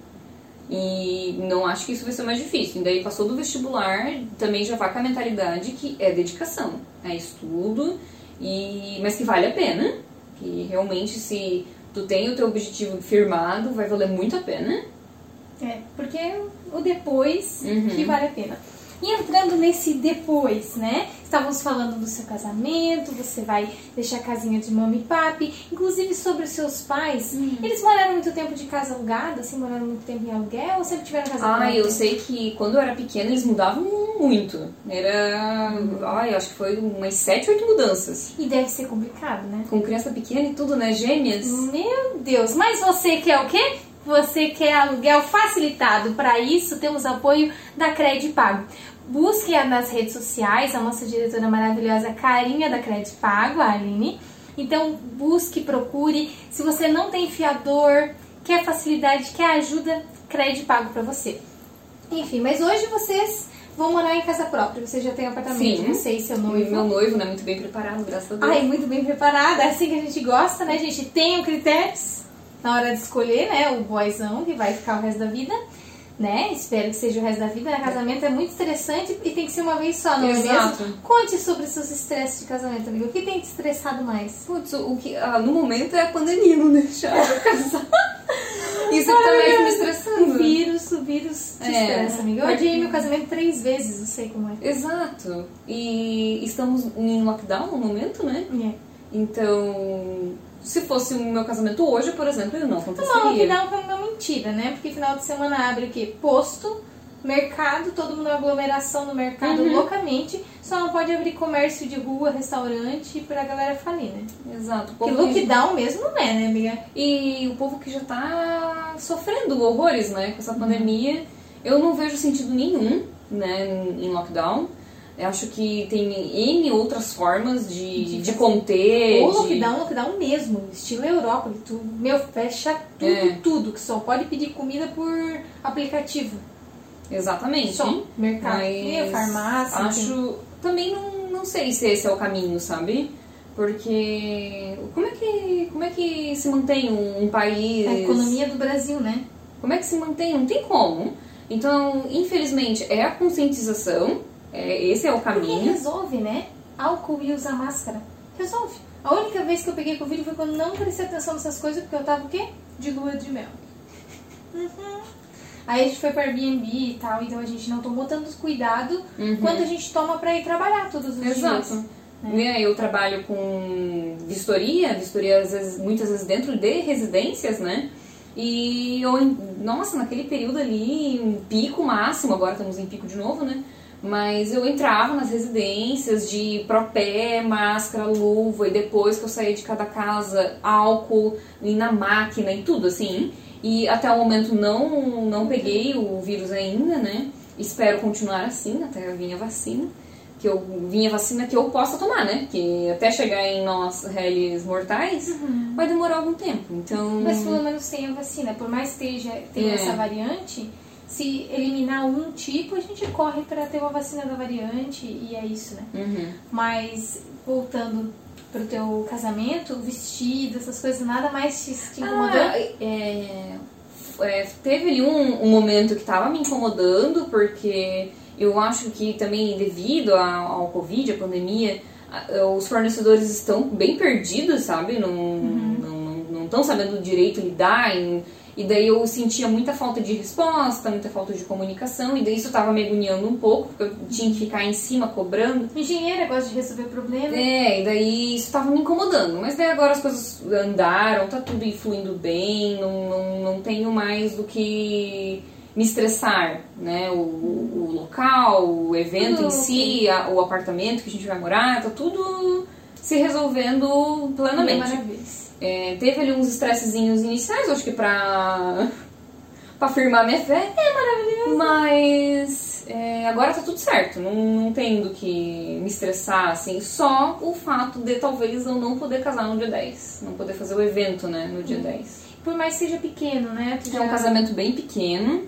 E não acho que isso vai ser mais difícil. E daí passou do vestibular, também já vai com a mentalidade que é dedicação, é estudo, e mas que vale a pena. Que realmente se tu tem o teu objetivo firmado, vai valer muito a pena. É, porque o depois Uhum. que vale a pena. E entrando nesse depois, né? Estávamos falando do seu casamento, você vai deixar a casinha de mami e papi, inclusive sobre os seus pais. Uhum. Eles moraram muito tempo de casa alugada, assim, moraram muito tempo em aluguel ou sempre tiveram casa Ah, própria? eu sei que quando eu era pequena eles mudavam muito. Era. Ai, acho que foi umas 7, 8 mudanças. E deve ser complicado, né? Com criança pequena e tudo, né? Gêmeas. Meu Deus, mas você quer o quê? Você quer aluguel facilitado. Para isso, temos apoio da Cred Pago. Busque nas redes sociais a nossa diretora maravilhosa Carinha da Cred Pago, a Aline. Então, busque, procure. Se você não tem fiador, quer facilidade, quer ajuda, Cred Pago para você. Enfim, mas hoje vocês vão morar em casa própria. Você já tem apartamento, Sim. você e seu E noivo. Meu noivo, né? Muito bem preparado, graças a Deus. Ai, muito bem preparada, é assim que a gente gosta, né, gente? Tenham critérios na hora de escolher, né, o boyzão que vai ficar o resto da vida, né? Espero que seja o resto da vida. né? Casamento é muito estressante e tem que ser uma vez só, não é Exato. mesmo? Conte sobre seus estresses de casamento, amigo. O que tem te estressado mais? Putz, o que, ah, no momento é a pandemia, não deixar eu casar. Isso que tá mais me estressando. O vírus, o vírus te É. estressa, amiga. Eu adiei meu casamento três vezes, eu sei como é. Exato. E estamos em lockdown no momento, né? É. Então, se fosse o meu casamento hoje, por exemplo, ele não Não, aconteceria. lockdown é uma mentira, né? Porque final de semana abre o quê? Posto, mercado, todo mundo aglomeração no mercado Uhum. loucamente. Só não pode abrir comércio de rua, restaurante pra galera falir, né? Exato. Porque lockdown mesmo não é, né, amiga? E o povo que já tá sofrendo horrores, né, com essa pandemia. Eu não vejo sentido nenhum, né, em lockdown. Eu acho que tem N outras formas de, De de conter. Ou de- lockdown, lockdown mesmo, estilo Europa. que Tu, meu, fecha tudo, É. tudo. Que só pode pedir comida por aplicativo. Exatamente. Só. Mercado, Mas farmácia. Acho. Também não, não sei se esse é o caminho, sabe? Porque. Como é que, como é que se mantém um, um país. A economia do Brasil, né? Como é que se mantém? Não tem como. Então, infelizmente, é a conscientização. É, esse é o Porque caminho. resolve, né? Álcool e usar máscara. Resolve. A única vez que eu peguei Covid foi quando não prestei atenção nessas coisas, porque eu tava o quê? De lua de mel. Uhum. Aí a gente foi para Airbnb e tal, então a gente não tomou tantos cuidado Uhum. quanto a gente toma pra ir trabalhar todos os dias. Exato. Né, Eu trabalho com vistoria, vistoria às vezes, muitas vezes dentro de residências, né? E eu, nossa, naquele período ali, um pico máximo, agora estamos em pico de novo, né? Mas eu entrava nas residências de propé, máscara, luva, e depois que eu saía de cada casa, álcool, e na máquina e tudo assim. E até o momento não, não peguei o vírus ainda, né? Espero continuar assim até vir a vacina que eu vinha vacina que eu possa tomar, né? Que até chegar em nós, réis mortais, vai demorar algum tempo. Então. Uhum. Mas pelo menos tem a vacina. Por mais que esteja, tenha É. essa variante, se eliminar um tipo, a gente corre pra ter uma vacina da variante e é isso, né? Uhum. Mas voltando pro teu casamento, vestido, essas coisas, nada mais te, te incomodou? Ah, é, é, teve ali um, um momento que tava me incomodando, porque eu acho que também devido ao, ao Covid, à pandemia, a- os fornecedores estão bem perdidos, sabe? Não não não estão sabendo direito lidar. em- e daí eu sentia muita falta de resposta, muita falta de comunicação, e daí isso tava me agoniando um pouco, porque eu tinha que ficar em cima cobrando. Engenheira gosta de resolver problema. É, e daí isso tava me incomodando. Mas daí agora as coisas andaram, tá tudo fluindo bem, não, não, não tenho mais do que me estressar, né? O, o local, o evento Tudo em si, a- o apartamento que a gente vai morar, tá tudo se resolvendo plenamente. Maravilha. É, teve ali uns estressezinhos iniciais, acho que pra, pra firmar minha fé. É maravilhoso. Mas é, agora tá tudo certo, não, não tenho do que me estressar, assim. Só o fato de talvez eu não poder casar no dia 10. Não poder fazer o evento, né, no dia 10. Por mais que seja pequeno, né? Tu É um casamento bem pequeno.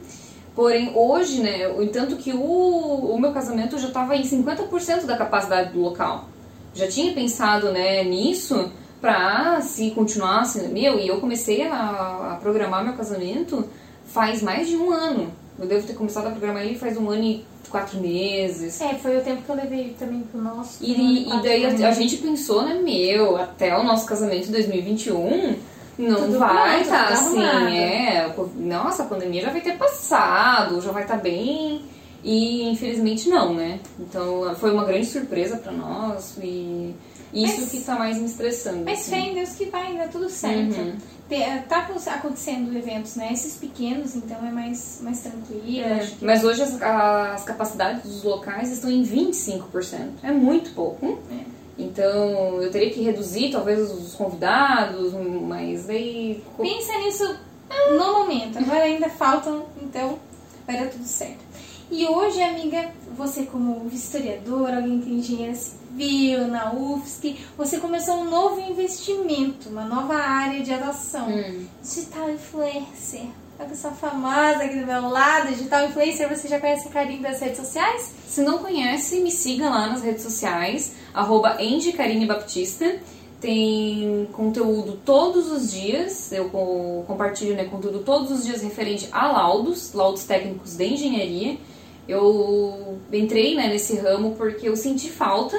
Porém, hoje, né, o entanto que o, o meu casamento já estava em 50% da capacidade do local. Já tinha pensado, né, nisso pra se continuasse, meu, e eu comecei a, a programar meu casamento faz mais de um ano. Eu devo ter começado a programar ele faz um ano e quatro meses. É, foi o tempo que eu levei também pro nosso. E, e daí a, a gente pensou, né, meu, até o nosso casamento em 2021 não Tudo vai estar tudo assim, arrumado. é. Nossa, a pandemia já vai ter passado, já vai estar bem. E infelizmente não, né? Então foi uma grande surpresa pra nós e isso Mas- que tá mais me estressando. Mas assim. fé em Deus que vai dar tudo certo. Uhum. Te- Tá acon- acontecendo eventos, né? Esses pequenos, então é mais, mais tranquilo. É, que- Mas hoje as, as capacidades dos locais estão em 25%. É muito pouco. É. Então eu teria que reduzir talvez os convidados, mas daí. Pensa nisso no momento. Agora ainda faltam, então vai dar tudo certo. E hoje, amiga, você como historiadora, alguém que é engenheira civil na UFSC, você começou um novo investimento, uma nova área de atuação. Hum. Digital influencer. A pessoa famosa aqui do meu lado, digital influencer, você já conhece a carinho das redes sociais? Se não conhece, me siga lá nas redes sociais, arroba Andy Karine Baptista. Tem conteúdo todos os dias, eu co- compartilho né, conteúdo todos os dias referente a laudos, laudos técnicos de engenharia. Eu entrei né, nesse ramo porque eu senti falta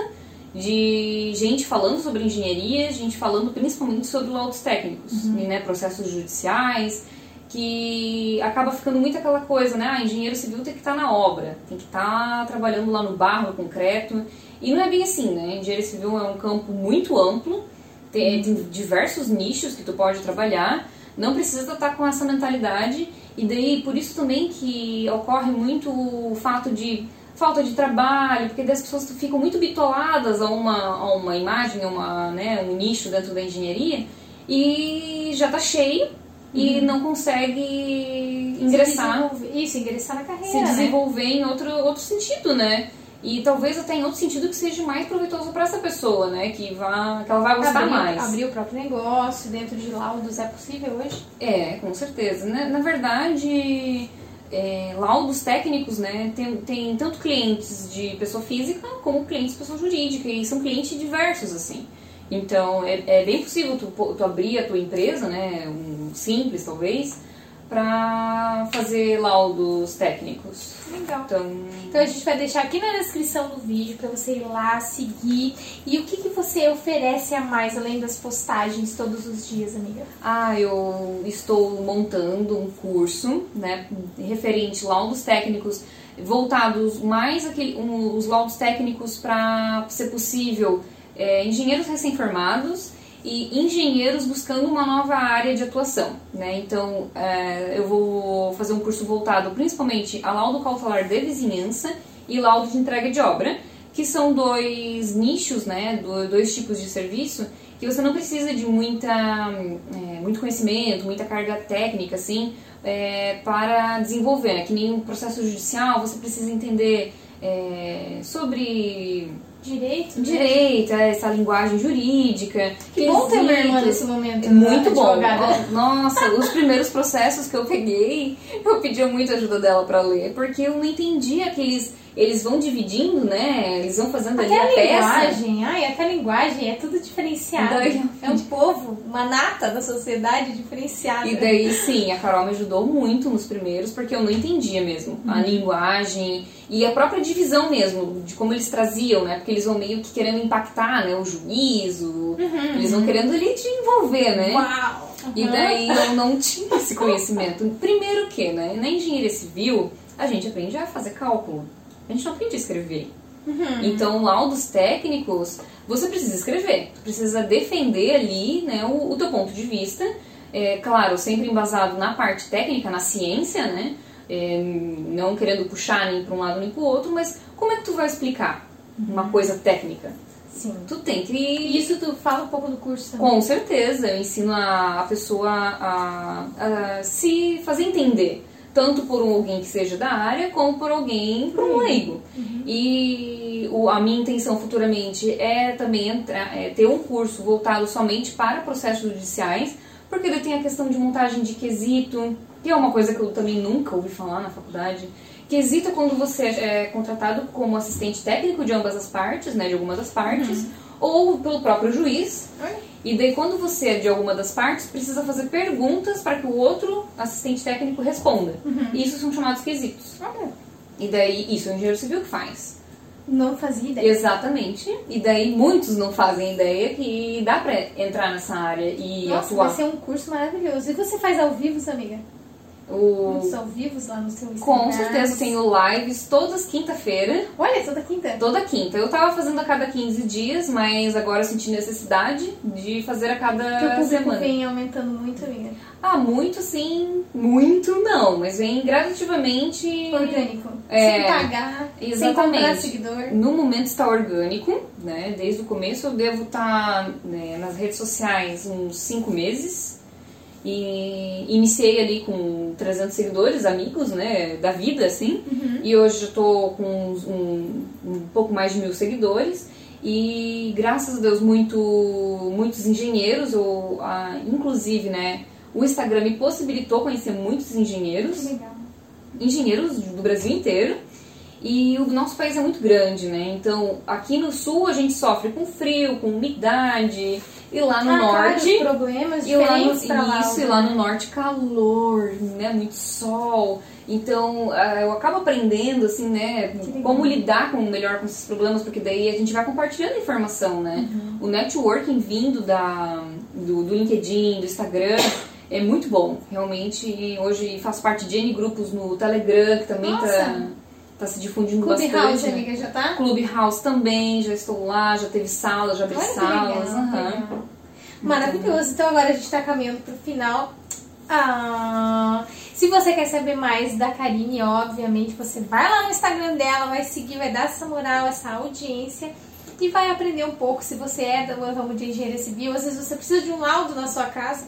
de gente falando sobre engenharia, gente falando principalmente sobre laudos técnicos, e, né, processos judiciais, que acaba ficando muito aquela coisa, né? Ah, engenheiro civil tem que estar na obra, tem que estar trabalhando lá no barro, no concreto. E não é bem assim, né? Engenheiro civil é um campo muito amplo, tem, tem diversos nichos que tu pode trabalhar, não precisa estar com essa mentalidade. E daí, por isso também que ocorre muito o fato de falta de trabalho, porque as pessoas ficam muito bitoladas a uma, a uma imagem, a uma, né, um nicho dentro da engenharia, e já tá cheio e não consegue ingressar, Isso, ingressar na carreira. se né? desenvolver em outro, outro sentido, né? E talvez até em outro sentido que seja mais proveitoso para essa pessoa, né? Que, vá, que ela vai gostar abrir, mais. abrir o próprio negócio dentro de laudos é possível hoje? É, com certeza. né? Na verdade, é, laudos técnicos, né? Tem, tem tanto clientes de pessoa física como clientes de pessoa jurídica, e são clientes diversos, assim. Então, é, é bem possível tu, tu abrir a tua empresa, né? Um simples, talvez, para fazer laudos técnicos. Legal. Então, Então a gente vai deixar aqui na descrição do vídeo para você ir lá seguir. E o que, que você oferece a mais além das postagens todos os dias, amiga? Ah, eu estou montando um curso, né, referente laudos técnicos voltados mais aquele, um, os laudos técnicos para ser possível é, engenheiros recém-formados e engenheiros buscando uma nova área de atuação, né? Então, é, eu vou fazer um curso voltado principalmente a laudo cautelar de vizinhança e laudo de entrega de obra, que são dois nichos, né, dois tipos de serviço que você não precisa de muita, é, muito conhecimento, muita carga técnica, assim, é, para desenvolver. Né? Que nem um processo judicial, você precisa entender é, sobre Direito? direito, é, essa linguagem jurídica. Que bom ter uma irmã nesse momento. Muito né, bom. advogada. Nossa, os primeiros processos que eu peguei, eu pedia muito ajuda dela pra ler, porque eu não entendia que eles, vão dividindo, né? Eles vão fazendo ali Até a a peça. linguagem, ai, até a linguagem é tudo diferenciado. Daí- É um povo, uma nata da sociedade diferenciada. E daí, sim, a Carol me ajudou muito nos primeiros, porque eu não entendia mesmo a linguagem e a própria divisão mesmo, de como eles traziam, né? Porque eles vão meio que querendo impactar, né? O juízo, eles vão querendo ali te envolver, né? Uau! E Uhum. daí eu não tinha esse conhecimento. Primeiro que, né? Na engenharia civil, a gente aprende a fazer cálculo. A gente não aprende a escrever. Uhum. Então, laudos técnicos, você precisa escrever. Tu precisa defender ali né, o, o teu ponto de vista. É, claro, sempre embasado na parte técnica, na ciência, né? É, não querendo puxar nem para um lado nem para o outro, mas como é que tu vai explicar uma coisa técnica? Sim. Tu tem que isso tu fala um pouco do curso também. com certeza, eu ensino a, a pessoa a, a se fazer entender, tanto por um- alguém que seja da área, como por alguém, por um leigo. E o- a minha intenção futuramente é também entrar, é ter um curso voltado somente para processos judiciais, porque daí tem a questão de montagem de quesito, que é uma coisa que eu também nunca ouvi falar na faculdade. Quesito é quando você é contratado como assistente técnico de ambas as partes, né, de alguma das partes, ou pelo próprio juiz. E daí, quando você é de alguma das partes, precisa fazer perguntas para que o outro assistente técnico responda. E isso são chamados quesitos. Olha, E daí, isso é o engenheiro civil que faz. não fazia ideia. Exatamente. E daí, muitos não fazem ideia que dá pra entrar nessa área e Nossa, atuar. vai ser um curso maravilhoso. E você faz ao vivo, amiga? O... Ao vivos lá no seu Instagram? Com certeza, tenho lives todas quinta-feira. Olha, toda quinta. Toda quinta. Eu tava fazendo a cada 15 dias, mas agora eu senti necessidade de fazer a cada semana. vem aumentando muito, amiga. Ah, muito sim, muito não, mas vem gradativamente. Orgânico. É, sem pagar, sem exatamente. comprar seguidor. No momento está orgânico, né? Desde o começo eu devo estar né, nas redes sociais uns 5 meses. E iniciei ali com 300 seguidores, amigos, né? Da vida, assim. E hoje eu tô com um, um pouco mais de mil seguidores. E graças a Deus, muito, muitos engenheiros, ou, ah, inclusive, né? O Instagram me possibilitou conhecer muitos engenheiros engenheiros do Brasil inteiro. E o nosso país é muito grande, né? Então, aqui no sul a gente sofre com frio, com umidade, e lá no Ah, claro, norte. os problemas E lá no, pra lá. isso, e lá no norte calor, né? Muito sol. Então, ah, eu acabo aprendendo, assim, né? Como lidar com, melhor com esses problemas, porque daí a gente vai compartilhando informação, né? Uhum. O networking vindo da, do, do LinkedIn, do Instagram, é muito bom. Realmente, hoje faço parte de N grupos no Telegram, que também tá, Nossa. tá se difundindo Clubhouse, bastante. né? amiga, já tá? Clubhouse também, já estou lá, já teve sala, já abri Olha salas. Maravilhoso. Então agora a gente tá caminhando pro final. Ah, se você quer saber mais da Karine, obviamente, você vai lá no Instagram dela, vai seguir, vai dar essa moral, essa audiência e vai aprender um pouco. Se você é do ramo de engenharia civil, às vezes você precisa de um laudo na sua casa.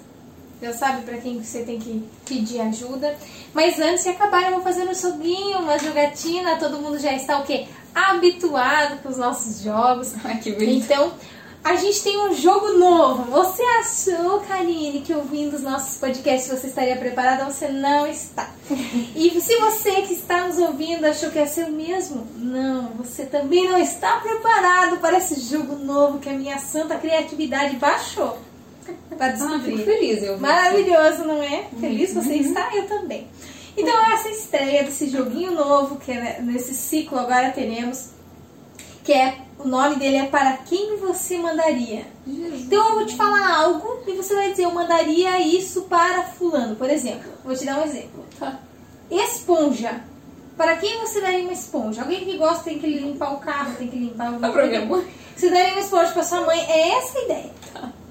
Já sabe pra quem você tem que pedir ajuda. Mas antes de acabar, eu vou fazer um joguinho, uma jogatina. Todo mundo já está o quê? Habituado com os nossos jogos. Ai, que beleza. Então, A gente tem um jogo novo. Você achou, Karine, que ouvindo os nossos podcasts você estaria preparada? Você não está. E se você que está nos ouvindo achou que ser o mesmo, não, você também não está preparado para esse jogo novo que a minha santa criatividade baixou para Ah, descobrir. fico feliz. Eu Maravilhoso, não é? Feliz que você está? Eu também. Então, essa estreia desse joguinho novo, que é nesse ciclo agora teremos, que é o nome dele é Para Quem Você Mandaria. Então, eu vou te falar algo e você vai dizer, eu mandaria isso para fulano. Por exemplo, vou te dar um exemplo. Esponja. Para quem você daria uma esponja? Alguém que gosta tem que limpar o carro, tem que limpar o... Ah, pra minha mãe. Você daria uma esponja para sua mãe. É essa a ideia.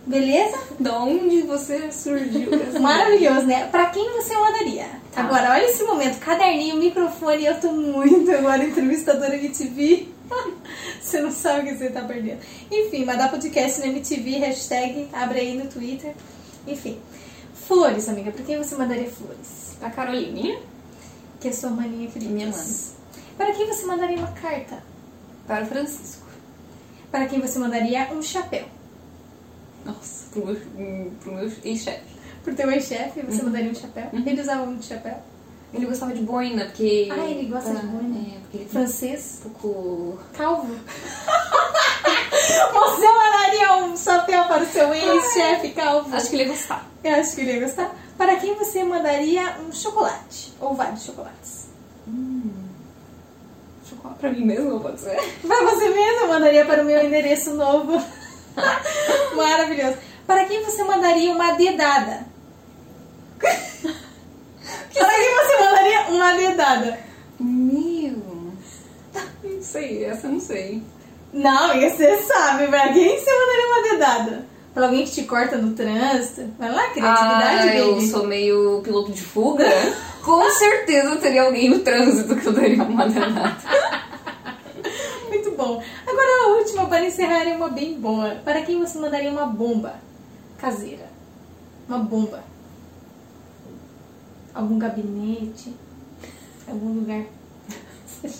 Beleza? Da onde você surgiu? Maravilhoso, né? Pra quem você mandaria? Tá. Agora, olha esse momento, caderninho, microfone, eu tô muito agora entrevistadora MTV. você não sabe o que você tá perdendo. Enfim, mandar podcast no MTV, hashtag, abre aí no Twitter. Enfim. Flores, amiga, pra quem você mandaria flores? Pra Carolininha? Que é sua maninha querida. Minha mãe. Para quem você mandaria uma carta? Para o Francisco. Para quem você mandaria um chapéu? Nossa, pro meu, hum, pro meu ex-chefe. Pro teu ex-chefe, Uhum. você mandaria um chapéu? Ele usava muito chapéu. Ele gostava de boina, porque... Ah, ele gosta de boina? É, porque ele tem Francês? um pouco... Calvo. Você mandaria um chapéu para o seu ex-chefe calvo? Acho que ele ia gostar. Eu acho que ele ia gostar. Para quem você mandaria um chocolate? Ou vários chocolates? Chocolate pra mim mesmo, pode ser? Para você mesmo, eu mandaria para o meu endereço novo. Maravilhoso. Para quem você mandaria uma dedada? para quem você mandaria uma dedada? Meu... Não sei, essa eu não sei. Não, e você sabe, pra quem você mandaria uma dedada? Para alguém que te corta no trânsito? Vai lá, criatividade, ah, eu baby. sou meio piloto de fuga. Com certeza teria alguém no trânsito que eu daria uma danada. Muito bom. Agora a última para encerrar é uma bem boa. Para quem você mandaria uma bomba caseira? Uma bomba. Algum gabinete? Algum lugar?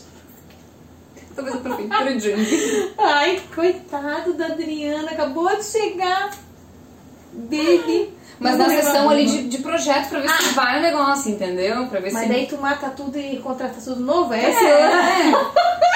Talvez a prefeitura de Joinville. Ai, coitado da Adriana, acabou de chegar. Baby. Mas na sessão ali de, de projeto pra ver se vai o negócio, entendeu? Pra ver Mas se. daí tu mata tudo e contrata tudo novo? É, É, é.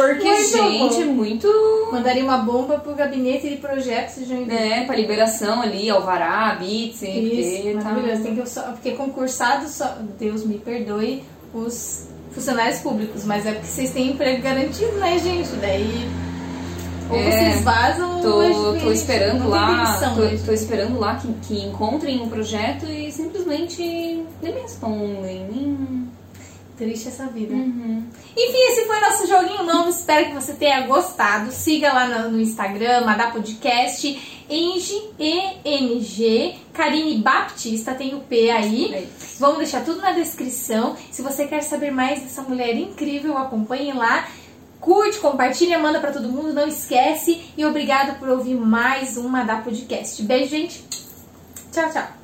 Porque, Muito gente, bom. é muito. Mandaria uma bomba pro gabinete de projetos de Joinville. né, pra liberação ali, alvará, bits, Isso, tá. maravilhoso. Tem que, só, porque concursado só. Deus me perdoe os funcionários públicos, mas é porque vocês têm emprego garantido, né, gente? Daí. Ou É, vocês vazam Tô, ou tô esperando lá, demissão, tô, tô esperando lá que, que encontrem um projeto e simplesmente nem me respondem. Nem... Triste essa vida. Uhum. Enfim, esse foi nosso joguinho novo. Espero que você tenha gostado. Siga lá no, no Instagram, Madá Podcast, Eng, E-N-G, Karine Baptista, tem o P aí. É. Vamos deixar tudo na descrição. Se você quer saber mais dessa mulher incrível, acompanhe lá. Curte, compartilha, manda pra todo mundo, não esquece. E obrigado por ouvir mais um Madá Podcast. Beijo, gente. Tchau, tchau.